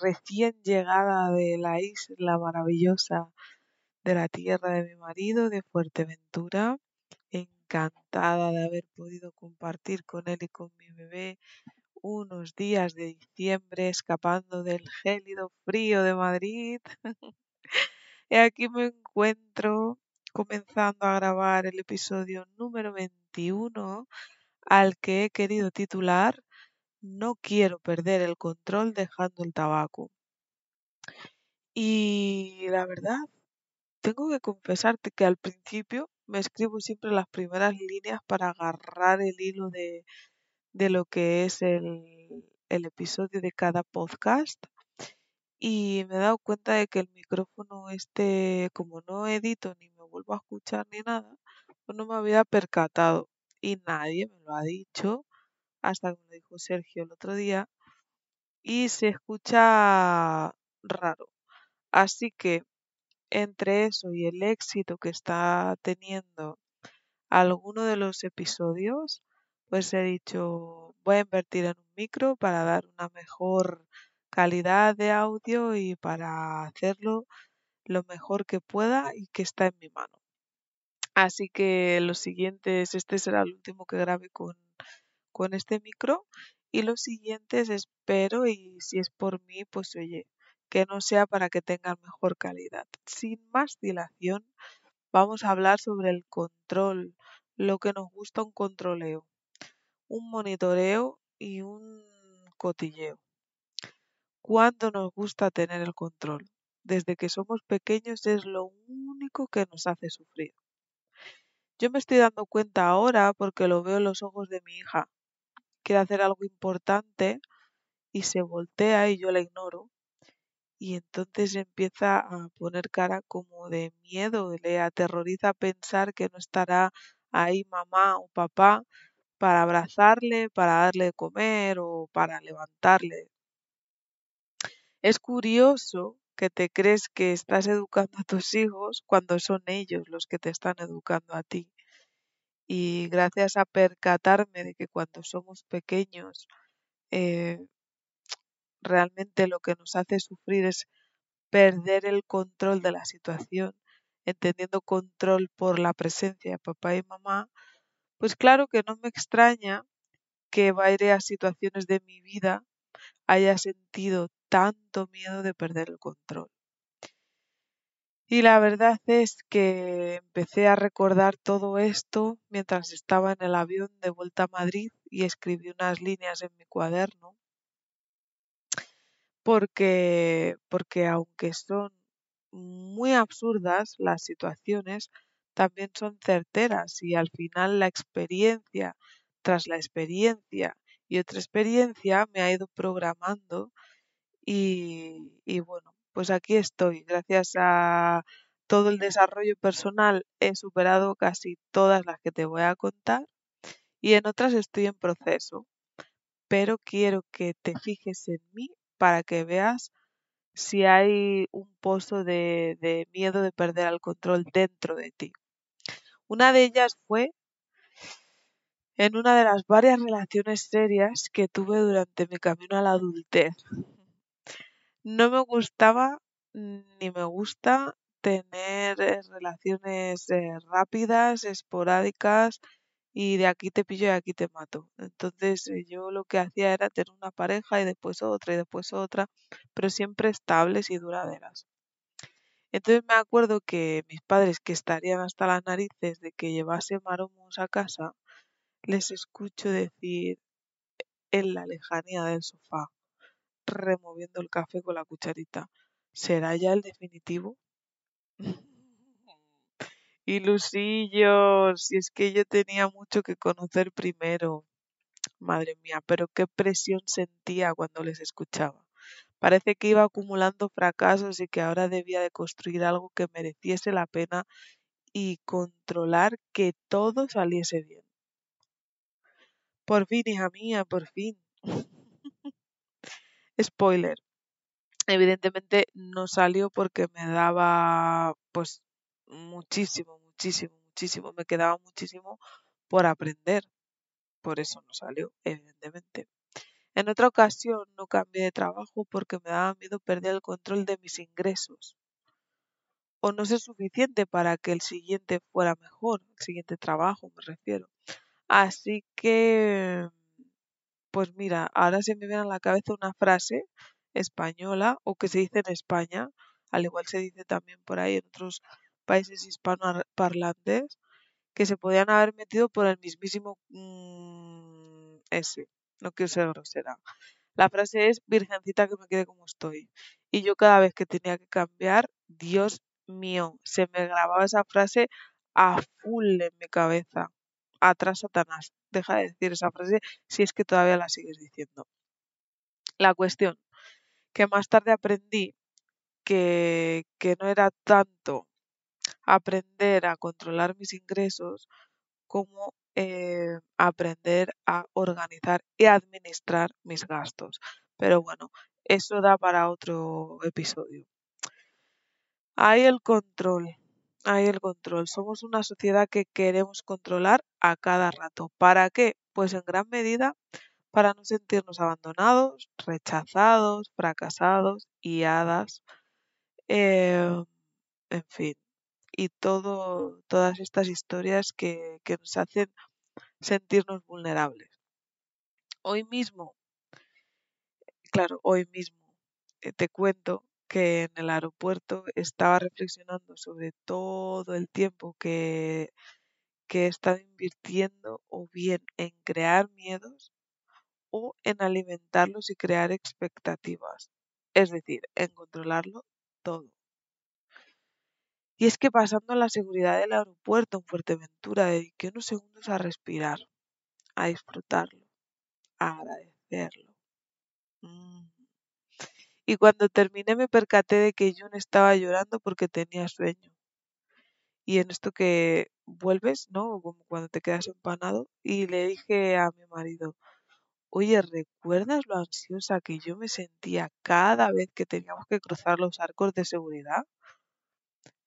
recién llegada de la isla maravillosa de la tierra de mi marido, de Fuerteventura, encantada de haber podido compartir con él y con mi bebé unos días de diciembre escapando del gélido frío de Madrid. y aquí me encuentro comenzando a grabar el episodio número 21 al que he querido titular no quiero perder el control dejando el tabaco. Y la verdad, tengo que confesarte que al principio me escribo siempre las primeras líneas para agarrar el hilo de, de lo que es el, el episodio de cada podcast. Y me he dado cuenta de que el micrófono este, como no edito ni me vuelvo a escuchar ni nada, pues no me había percatado. Y nadie me lo ha dicho hasta me dijo Sergio el otro día, y se escucha raro. Así que entre eso y el éxito que está teniendo alguno de los episodios, pues he dicho, voy a invertir en un micro para dar una mejor calidad de audio y para hacerlo lo mejor que pueda y que está en mi mano. Así que los siguientes, este será el último que grabe con con este micro y los siguientes espero y si es por mí pues oye que no sea para que tengan mejor calidad. Sin más dilación vamos a hablar sobre el control, lo que nos gusta un controleo, un monitoreo y un cotilleo. ¿Cuándo nos gusta tener el control? Desde que somos pequeños es lo único que nos hace sufrir. Yo me estoy dando cuenta ahora porque lo veo en los ojos de mi hija, quiere hacer algo importante y se voltea y yo la ignoro. Y entonces empieza a poner cara como de miedo, le aterroriza pensar que no estará ahí mamá o papá para abrazarle, para darle de comer o para levantarle. Es curioso que te crees que estás educando a tus hijos cuando son ellos los que te están educando a ti y gracias a percatarme de que cuando somos pequeños eh, realmente lo que nos hace sufrir es perder el control de la situación, entendiendo control por la presencia de papá y mamá, pues claro que no me extraña que varias situaciones de mi vida haya sentido tanto miedo de perder el control. Y la verdad es que empecé a recordar todo esto mientras estaba en el avión de vuelta a Madrid y escribí unas líneas en mi cuaderno. Porque, porque aunque son muy absurdas las situaciones, también son certeras y al final la experiencia tras la experiencia y otra experiencia me ha ido programando y, y bueno, pues aquí estoy. Gracias a todo el desarrollo personal he superado casi todas las que te voy a contar y en otras estoy en proceso. Pero quiero que te fijes en mí para que veas si hay un pozo de, de miedo de perder el control dentro de ti. Una de ellas fue en una de las varias relaciones serias que tuve durante mi camino a la adultez. No me gustaba ni me gusta tener eh, relaciones eh, rápidas, esporádicas y de aquí te pillo y aquí te mato. Entonces eh, yo lo que hacía era tener una pareja y después otra y después otra, pero siempre estables y duraderas. Entonces me acuerdo que mis padres, que estarían hasta las narices de que llevase maromos a casa, les escucho decir en la lejanía del sofá removiendo el café con la cucharita. ¿Será ya el definitivo? Ilusillos, si es que yo tenía mucho que conocer primero. Madre mía, pero qué presión sentía cuando les escuchaba. Parece que iba acumulando fracasos y que ahora debía de construir algo que mereciese la pena y controlar que todo saliese bien. Por fin, hija mía, por fin. Spoiler. Evidentemente no salió porque me daba pues muchísimo, muchísimo, muchísimo, me quedaba muchísimo por aprender. Por eso no salió, evidentemente. En otra ocasión no cambié de trabajo porque me daba miedo perder el control de mis ingresos. O no ser suficiente para que el siguiente fuera mejor, el siguiente trabajo me refiero. Así que, pues mira, ahora se me viene a la cabeza una frase española o que se dice en España, al igual se dice también por ahí en otros países hispanoparlantes, que se podían haber metido por el mismísimo mm, ese. No quiero ser grosera. La frase es Virgencita que me quede como estoy. Y yo cada vez que tenía que cambiar, Dios mío, se me grababa esa frase a full en mi cabeza. Atrás Satanás. Deja de decir esa frase si es que todavía la sigues diciendo. La cuestión, que más tarde aprendí que, que no era tanto aprender a controlar mis ingresos como eh, aprender a organizar y administrar mis gastos. Pero bueno, eso da para otro episodio. Hay el control, hay el control. Somos una sociedad que queremos controlar a cada rato. ¿Para qué? Pues en gran medida para no sentirnos abandonados, rechazados, fracasados y hadas. Eh, en fin, y todo, todas estas historias que, que nos hacen sentirnos vulnerables. Hoy mismo, claro, hoy mismo eh, te cuento que en el aeropuerto estaba reflexionando sobre todo el tiempo que, que he estado invirtiendo o bien en crear miedos o en alimentarlos y crear expectativas, es decir, en controlarlo todo. Y es que pasando la seguridad del aeropuerto en Fuerteventura dediqué unos segundos a respirar, a disfrutarlo, a agradecerlo. Mm. Y cuando terminé me percaté de que Jun estaba llorando porque tenía sueño. Y en esto que vuelves, ¿no? Como cuando te quedas empanado. Y le dije a mi marido, oye, ¿recuerdas lo ansiosa que yo me sentía cada vez que teníamos que cruzar los arcos de seguridad?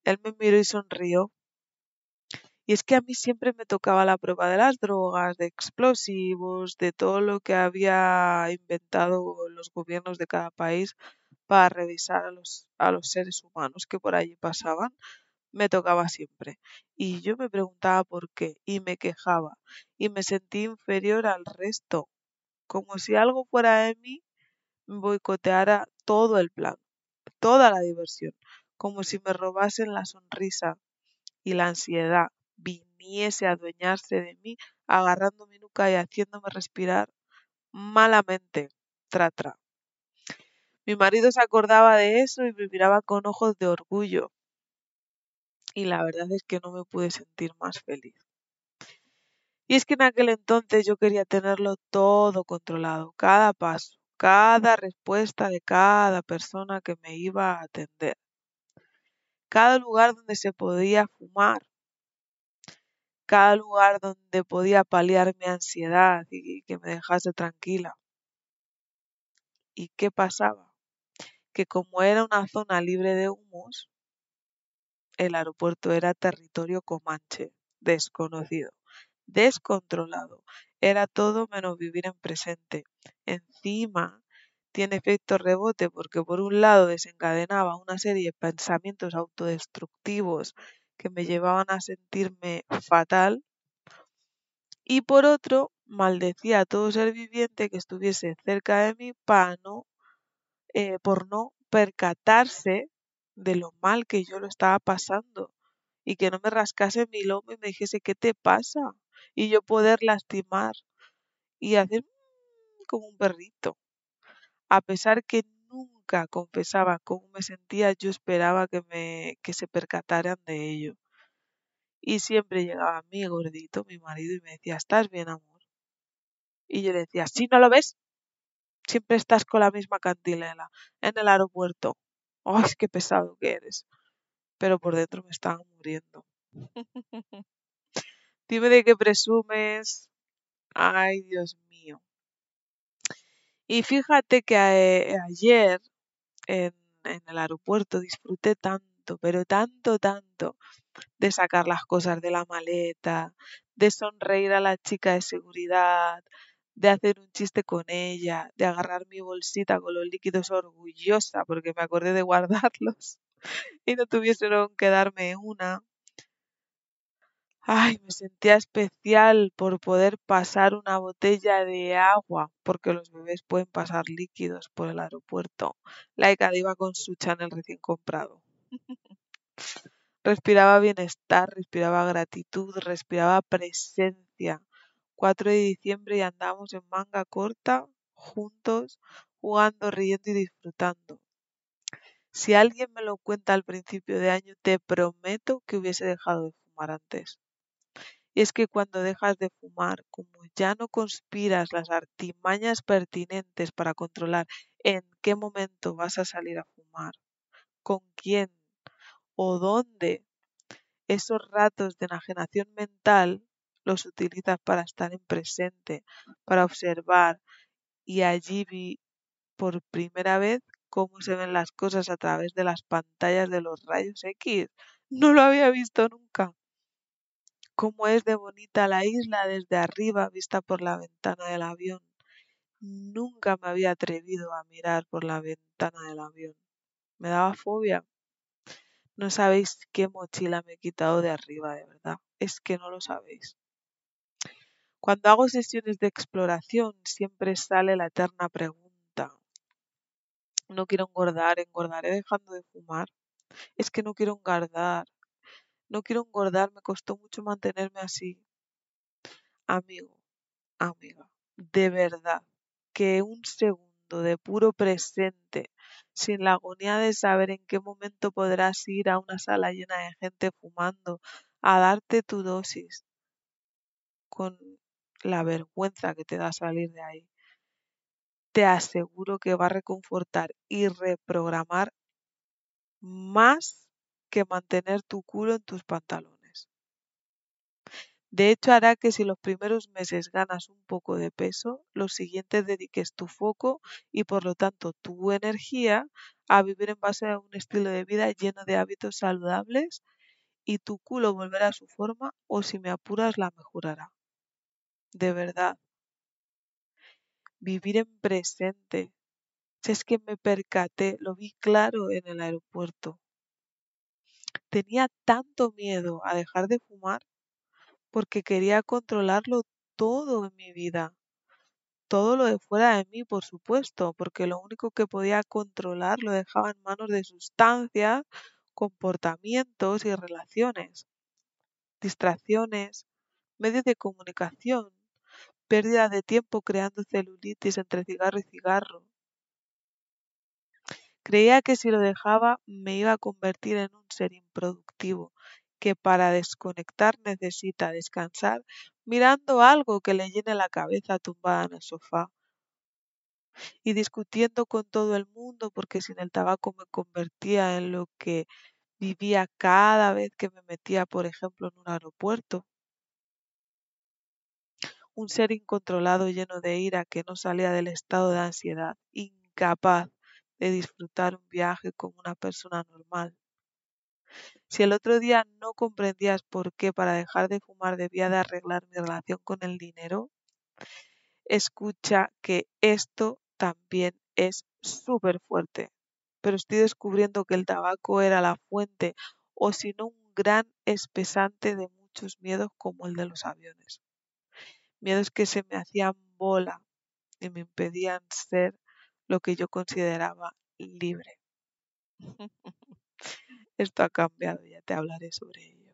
Él me miró y sonrió. Y es que a mí siempre me tocaba la prueba de las drogas, de explosivos, de todo lo que había inventado los gobiernos de cada país para revisar a los, a los seres humanos que por allí pasaban. Me tocaba siempre. Y yo me preguntaba por qué, y me quejaba, y me sentí inferior al resto, como si algo fuera de mí boicoteara todo el plan, toda la diversión como si me robasen la sonrisa y la ansiedad viniese a adueñarse de mí, agarrando mi nuca y haciéndome respirar malamente. Tratra. Mi marido se acordaba de eso y me miraba con ojos de orgullo. Y la verdad es que no me pude sentir más feliz. Y es que en aquel entonces yo quería tenerlo todo controlado, cada paso, cada respuesta de cada persona que me iba a atender cada lugar donde se podía fumar, cada lugar donde podía paliar mi ansiedad y que me dejase tranquila. ¿Y qué pasaba? Que como era una zona libre de humos, el aeropuerto era territorio comanche, desconocido, descontrolado. Era todo menos vivir en presente. Encima, tiene efecto rebote porque por un lado desencadenaba una serie de pensamientos autodestructivos que me llevaban a sentirme fatal y por otro maldecía a todo ser viviente que estuviese cerca de mí para no, eh, por no percatarse de lo mal que yo lo estaba pasando y que no me rascase mi lomo y me dijese qué te pasa y yo poder lastimar y hacer mm, como un perrito. A pesar que nunca confesaba cómo me sentía, yo esperaba que, me, que se percataran de ello. Y siempre llegaba mi gordito, mi marido, y me decía, ¿estás bien, amor? Y yo le decía, ¿sí no lo ves? Siempre estás con la misma cantilena en el aeropuerto. ¡Ay, qué pesado que eres! Pero por dentro me estaba muriendo. Dime de qué presumes. Ay, Dios mío. Y fíjate que eh, ayer en, en el aeropuerto disfruté tanto, pero tanto, tanto, de sacar las cosas de la maleta, de sonreír a la chica de seguridad, de hacer un chiste con ella, de agarrar mi bolsita con los líquidos orgullosa porque me acordé de guardarlos y no tuvieron que darme una. Ay, me sentía especial por poder pasar una botella de agua, porque los bebés pueden pasar líquidos por el aeropuerto. Laika iba con su Chanel recién comprado. respiraba bienestar, respiraba gratitud, respiraba presencia. 4 de diciembre y andamos en manga corta, juntos, jugando, riendo y disfrutando. Si alguien me lo cuenta al principio de año, te prometo que hubiese dejado de fumar antes. Es que cuando dejas de fumar, como ya no conspiras las artimañas pertinentes para controlar en qué momento vas a salir a fumar, con quién o dónde, esos ratos de enajenación mental los utilizas para estar en presente, para observar y allí vi por primera vez cómo se ven las cosas a través de las pantallas de los rayos X. No lo había visto nunca cómo es de bonita la isla desde arriba vista por la ventana del avión. Nunca me había atrevido a mirar por la ventana del avión. Me daba fobia. No sabéis qué mochila me he quitado de arriba, de verdad. Es que no lo sabéis. Cuando hago sesiones de exploración siempre sale la eterna pregunta. No quiero engordar, engordaré dejando de fumar. Es que no quiero engordar, no quiero engordar, me costó mucho mantenerme así. Amigo, amiga, de verdad, que un segundo de puro presente, sin la agonía de saber en qué momento podrás ir a una sala llena de gente fumando, a darte tu dosis, con la vergüenza que te da salir de ahí, te aseguro que va a reconfortar y reprogramar más que mantener tu culo en tus pantalones. De hecho, hará que si los primeros meses ganas un poco de peso, los siguientes dediques tu foco y por lo tanto tu energía a vivir en base a un estilo de vida lleno de hábitos saludables y tu culo volverá a su forma o si me apuras la mejorará. De verdad. Vivir en presente. Si es que me percaté, lo vi claro en el aeropuerto tenía tanto miedo a dejar de fumar porque quería controlarlo todo en mi vida. Todo lo de fuera de mí, por supuesto, porque lo único que podía controlar lo dejaba en manos de sustancias, comportamientos y relaciones. Distracciones, medios de comunicación, pérdida de tiempo creando celulitis entre cigarro y cigarro, Creía que si lo dejaba me iba a convertir en un ser improductivo, que para desconectar necesita descansar mirando algo que le llene la cabeza tumbada en el sofá y discutiendo con todo el mundo porque sin el tabaco me convertía en lo que vivía cada vez que me metía, por ejemplo, en un aeropuerto. Un ser incontrolado lleno de ira que no salía del estado de ansiedad, incapaz de disfrutar un viaje como una persona normal. Si el otro día no comprendías por qué para dejar de fumar debía de arreglar mi relación con el dinero, escucha que esto también es súper fuerte. Pero estoy descubriendo que el tabaco era la fuente o si no un gran espesante de muchos miedos como el de los aviones. Miedos que se me hacían bola y me impedían ser lo que yo consideraba libre. Esto ha cambiado, ya te hablaré sobre ello.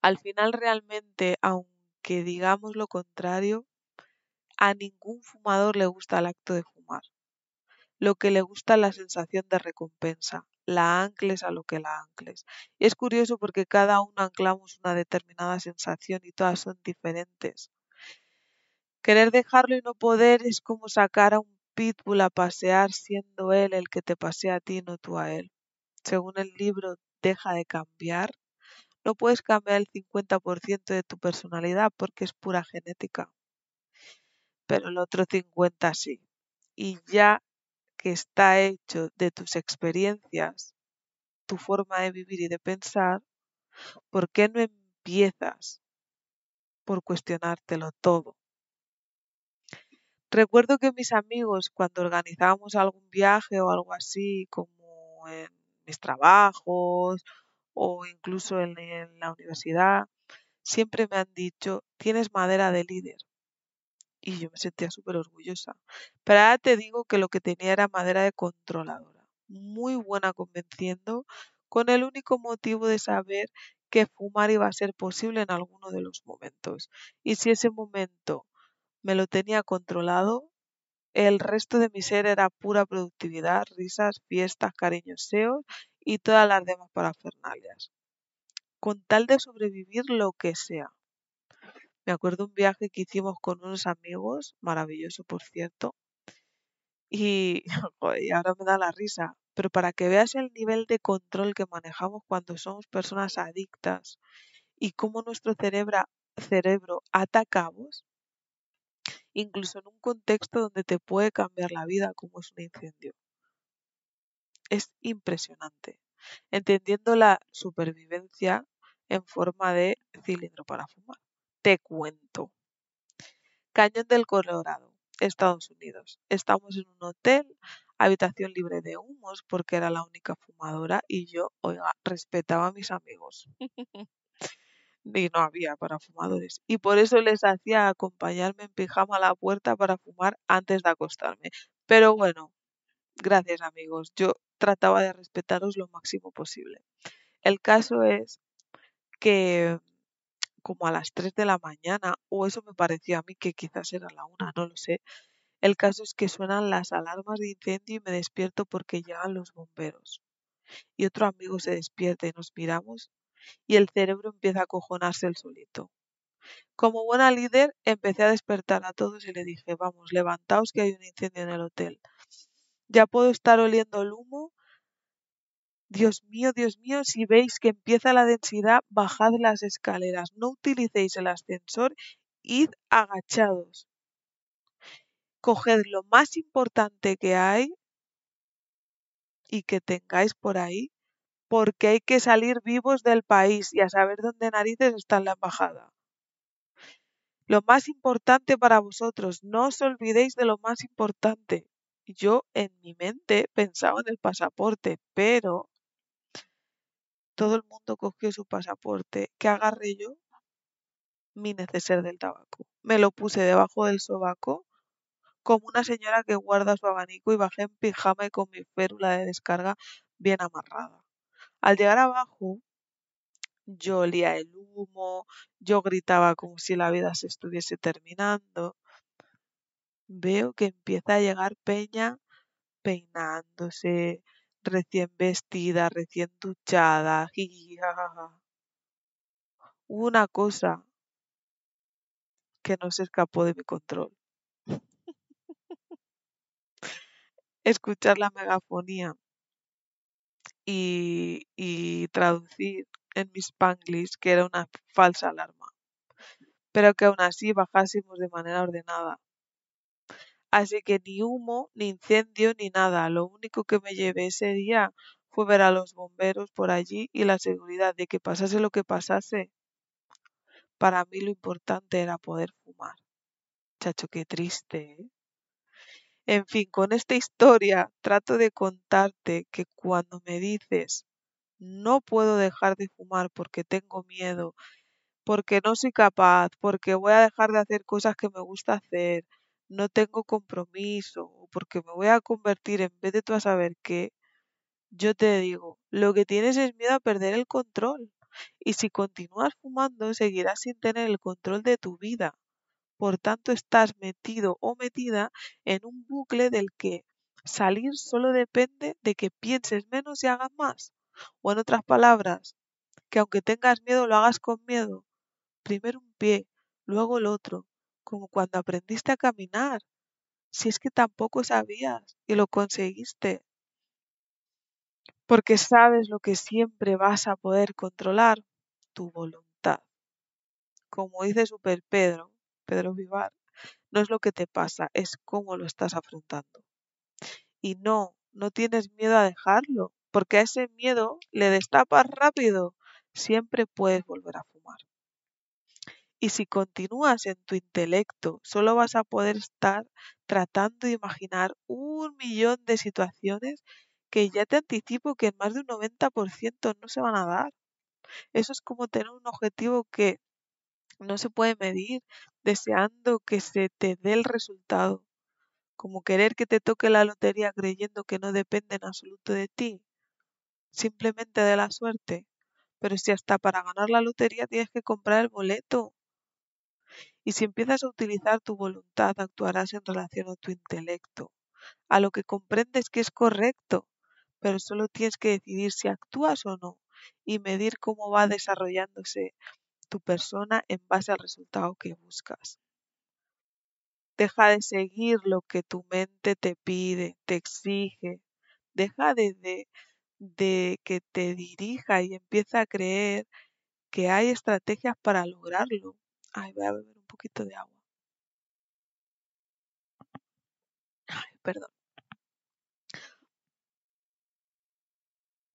Al final realmente, aunque digamos lo contrario, a ningún fumador le gusta el acto de fumar. Lo que le gusta es la sensación de recompensa, la ancles a lo que la ancles. Y es curioso porque cada uno anclamos una determinada sensación y todas son diferentes. Querer dejarlo y no poder es como sacar a un pitbull a pasear siendo él el que te pasea a ti, no tú a él. Según el libro Deja de cambiar, no puedes cambiar el 50% de tu personalidad porque es pura genética. Pero el otro 50 sí. Y ya que está hecho de tus experiencias, tu forma de vivir y de pensar, ¿por qué no empiezas por cuestionártelo todo? Recuerdo que mis amigos, cuando organizábamos algún viaje o algo así, como en mis trabajos o incluso en, la universidad, siempre me han dicho, tienes madera de líder. Y yo me sentía súper orgullosa. Pero ahora te digo que lo que tenía era madera de controladora. Muy buena convenciendo, con el único motivo de saber que fumar iba a ser posible en alguno de los momentos. Y si ese momento me lo tenía controlado, el resto de mi ser era pura productividad, risas, fiestas, cariñoseos y todas las demás parafernalias. Con tal de sobrevivir lo que sea. Me acuerdo un viaje que hicimos con unos amigos, maravilloso por cierto, y, ahora me da la risa, pero para que veas el nivel de control que manejamos cuando somos personas adictas y cómo nuestro cerebro, cerebro incluso en un contexto donde te puede cambiar la vida como es un incendio. Es impresionante, entendiendo la supervivencia en forma de cilindro para fumar. Te cuento. Cañón del Colorado, Estados Unidos. Estamos en un hotel, habitación libre de humos porque era la única fumadora y yo, respetaba a mis amigos. y no había para fumadores. Y por eso les hacía acompañarme en pijama a la puerta para fumar antes de acostarme. Pero bueno, gracias amigos, yo trataba de respetaros lo máximo posible. El caso es que como a las 3 de la mañana, o eso me parecía a mí que quizás era la una, no lo sé. El caso es que suenan las alarmas de incendio y me despierto porque llegan los bomberos. Y otro amigo se despierta y nos miramos y el cerebro empieza a cojonarse el solito. Como buena líder, empecé a despertar a todos y le dije, vamos, levantaos que hay un incendio en el hotel. Ya puedo estar oliendo el humo. Dios mío, Dios mío, si veis que empieza la densidad, bajad las escaleras, no utilicéis el ascensor, id agachados. Coged lo más importante que hay y que tengáis por ahí porque hay que salir vivos del país y a saber dónde narices está la embajada. Lo más importante para vosotros, no os olvidéis de lo más importante. Yo en mi mente pensaba en el pasaporte, pero todo el mundo cogió su pasaporte. ¿Qué agarré yo? Mi neceser del tabaco. Me lo puse debajo del sobaco como una señora que guarda su abanico y bajé en pijama y con mi férula de descarga bien amarrada. Al llegar abajo, yo olía el humo, yo gritaba como si la vida se estuviese terminando. Veo que empieza a llegar Peña peinándose, recién vestida, recién duchada. Una cosa que no se escapó de mi control. Escuchar la megafonía y, y traducir en mi spanglish que era una falsa alarma, pero que aún así bajásemos de manera ordenada. Así que ni humo, ni incendio, ni nada. Lo único que me llevé ese día fue ver a los bomberos por allí y la seguridad de que pasase lo que pasase. Para mí lo importante era poder fumar. Chacho, qué triste, ¿eh? En fin, con esta historia trato de contarte que cuando me dices no puedo dejar de fumar porque tengo miedo, porque no soy capaz, porque voy a dejar de hacer cosas que me gusta hacer, no tengo compromiso, porque me voy a convertir en vez de tú a saber qué, yo te digo, lo que tienes es miedo a perder el control. Y si continúas fumando, seguirás sin tener el control de tu vida. Por tanto, estás metido o metida en un bucle del que salir solo depende de que pienses menos y hagas más. O en otras palabras, que aunque tengas miedo lo hagas con miedo. Primero un pie, luego el otro, como cuando aprendiste a caminar, si es que tampoco sabías y lo conseguiste, porque sabes lo que siempre vas a poder controlar, tu voluntad. Como dice Super Pedro, Pedro Vivar, no es lo que te pasa, es cómo lo estás afrontando. Y no, no tienes miedo a dejarlo, porque a ese miedo le destapas rápido, siempre puedes volver a fumar. Y si continúas en tu intelecto, solo vas a poder estar tratando de imaginar un millón de situaciones que ya te anticipo que en más de un 90% no se van a dar. Eso es como tener un objetivo que no se puede medir, deseando que se te dé el resultado, como querer que te toque la lotería creyendo que no depende en absoluto de ti, simplemente de la suerte. Pero si hasta para ganar la lotería tienes que comprar el boleto. Y si empiezas a utilizar tu voluntad, actuarás en relación a tu intelecto, a lo que comprendes que es correcto, pero solo tienes que decidir si actúas o no y medir cómo va desarrollándose tu persona en base al resultado que buscas. Deja de seguir lo que tu mente te pide, te exige. Deja de, de, que te dirija y empieza a creer que hay estrategias para lograrlo. Ay, voy a beber un poquito de agua. Ay, perdón.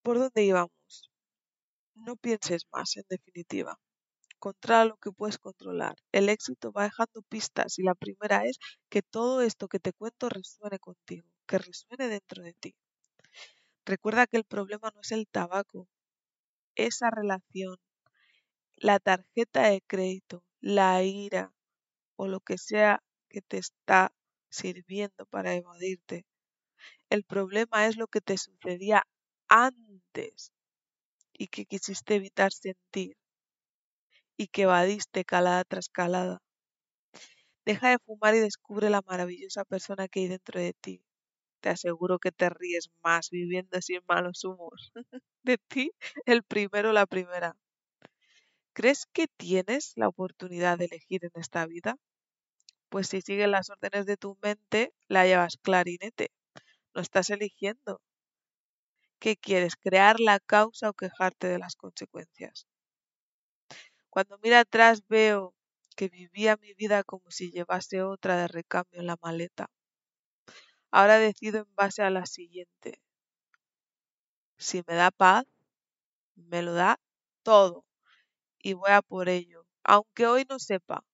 ¿Por dónde íbamos? No pienses más, en definitiva. Controla lo que puedes controlar. El éxito va dejando pistas y la primera es que todo esto que te cuento resuene contigo, que resuene dentro de ti. Recuerda que el problema no es el tabaco, esa relación, la tarjeta de crédito, la ira o lo que sea que te está sirviendo para evadirte. El problema es lo que te sucedía antes y que quisiste evitar sentir y que evadiste calada tras calada. Deja de fumar y descubre la maravillosa persona que hay dentro de ti. Te aseguro que te ríes más viviendo sin malos humos. de ti, el primero la primera. ¿Crees que tienes la oportunidad de elegir en esta vida? Pues si sigues las órdenes de tu mente, la llevas clarinete. No estás eligiendo. ¿Qué quieres? ¿Crear la causa o quejarte de las consecuencias? Cuando miro atrás veo que vivía mi vida como si llevase otra de recambio en la maleta. Ahora decido en base a la siguiente. Si me da paz, me lo da todo y voy a por ello, aunque hoy no sepa,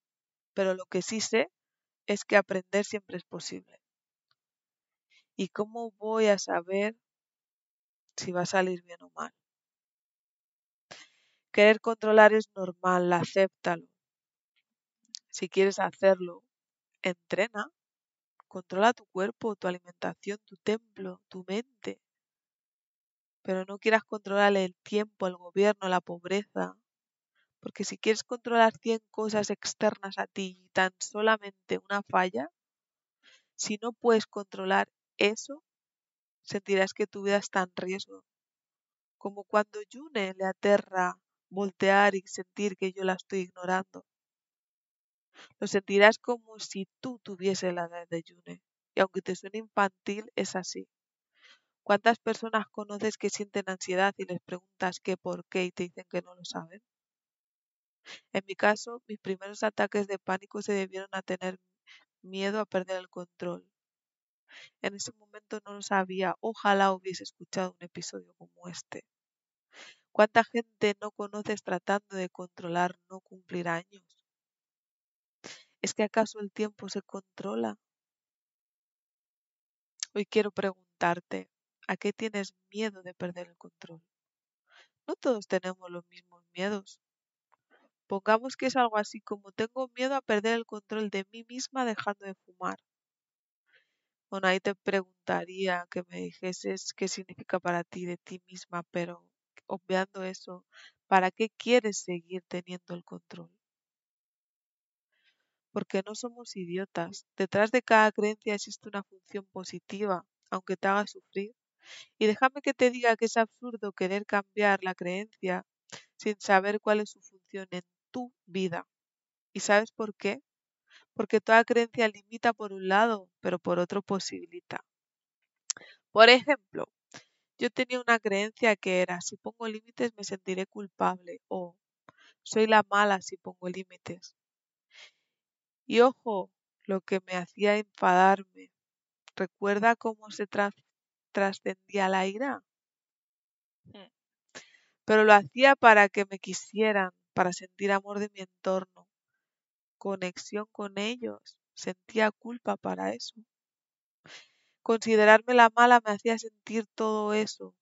pero lo que sí sé es que aprender siempre es posible. ¿Y cómo voy a saber si va a salir bien o mal? Querer controlar es normal, acéptalo. Si quieres hacerlo, entrena. Controla tu cuerpo, tu alimentación, tu templo, tu mente. Pero no quieras controlar el tiempo, el gobierno, la pobreza. Porque si quieres controlar 100 cosas externas a ti y tan solamente una falla, si no puedes controlar eso, sentirás que tu vida está en riesgo. Como cuando Yune le aterra voltear y sentir que yo la estoy ignorando. Lo sentirás como si tú tuvieses la edad de Yune. Y aunque te suene infantil, es así. ¿Cuántas personas conoces que sienten ansiedad y les preguntas qué por qué y te dicen que no lo saben? En mi caso, mis primeros ataques de pánico se debieron a tener miedo a perder el control. En ese momento no lo sabía, ojalá hubiese escuchado un episodio como este. ¿Cuánta gente no conoces tratando de controlar no cumplir años? ¿Es que acaso el tiempo se controla? Hoy quiero preguntarte, ¿a qué tienes miedo de perder el control? No todos tenemos los mismos miedos. Pongamos que es algo así como tengo miedo a perder el control de mí misma dejando de fumar. Bueno, ahí te preguntaría que me dijeses qué significa para ti de ti misma, pero obviando eso, ¿para qué quieres seguir teniendo el control? Porque no somos idiotas. Detrás de cada creencia existe una función positiva, aunque te haga sufrir. Y déjame que te diga que es absurdo querer cambiar la creencia sin saber cuál es su función en tu vida. ¿Y sabes por qué? Porque toda creencia limita por un lado, pero por otro posibilita. Por ejemplo, yo tenía una creencia que era, si pongo límites me sentiré culpable o soy la mala si pongo límites. Y ojo, lo que me hacía enfadarme. ¿Recuerda cómo se trascendía la ira? Hmm. Pero lo hacía para que me quisieran, para sentir amor de mi entorno, conexión con ellos. Sentía culpa para eso. Considerarme la mala me hacía sentir todo eso.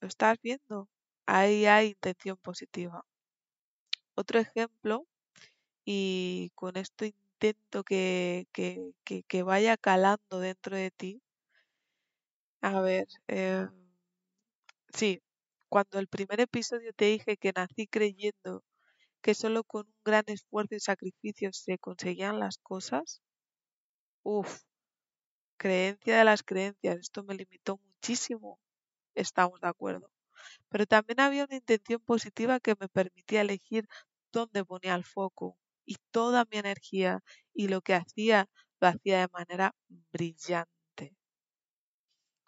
¿Lo estás viendo? Ahí hay intención positiva. Otro ejemplo, y con esto intento que, que, vaya calando dentro de ti. A ver, em, sí, cuando el primer episodio te dije que nací creyendo que solo con un gran esfuerzo y sacrificio se conseguían las cosas, uff, creencia de las creencias, esto me limitó muchísimo, estamos de acuerdo. Pero también había una intención positiva que me permitía elegir dónde ponía el foco y toda mi energía y lo que hacía lo hacía de manera brillante.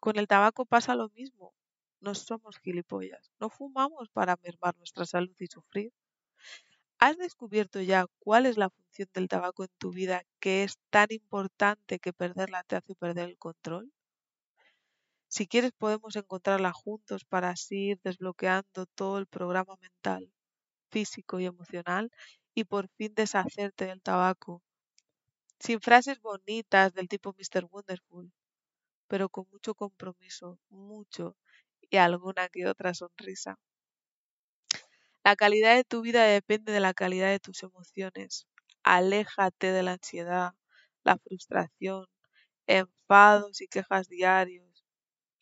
Con el tabaco pasa lo mismo. No somos gilipollas. No fumamos para mermar nuestra salud y sufrir. ¿Has descubierto ya cuál es la función del tabaco en tu vida que es tan importante que perderla te hace perder el control? Si quieres podemos encontrarla juntos para así ir desbloqueando todo el programa mental, físico y emocional y por fin deshacerte del tabaco. Sin frases bonitas del tipo Mr. Wonderful, pero con mucho compromiso, mucho y alguna que otra sonrisa. La calidad de tu vida depende de la calidad de tus emociones. Aléjate de la ansiedad, la frustración, enfados y quejas diarios.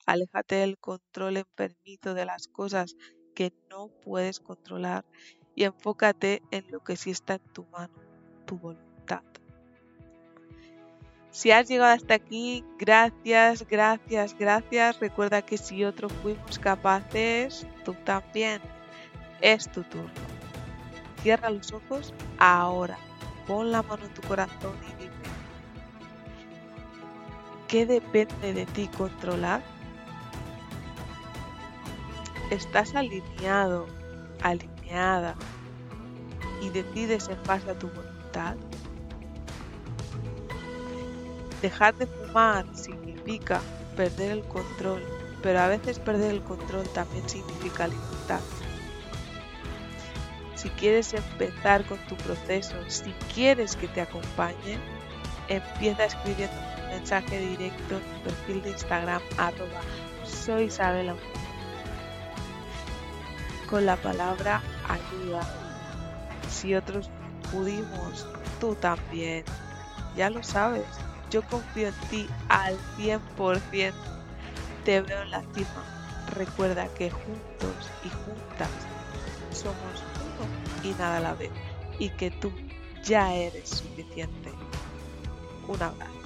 Aléjate del control enfermizo de las cosas que no puedes controlar y enfócate en lo que sí está en tu mano, tu voluntad. Si has llegado hasta aquí, gracias, gracias, gracias. Recuerda que si otros fuimos capaces, tú también es tu turno. Cierra los ojos ahora. Pon la mano en tu corazón y dime, ¿qué depende de ti controlar? ¿Estás alineado, alineada y decides en base a tu voluntad? Dejar de fumar significa perder el control, pero a veces perder el control también significa libertad si quieres empezar con tu proceso, si quieres que te acompañe, empieza escribiendo un mensaje directo en mi perfil de Instagram arroba soy Isabela con la palabra ayuda. Si otros pudimos, tú también. Ya lo sabes, yo confío en ti al 100%. Te veo en la cima. Recuerda que juntos y juntas somos y nada la vez y que tú ya eres suficiente. Un abrazo.